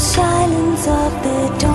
silence of the dawn.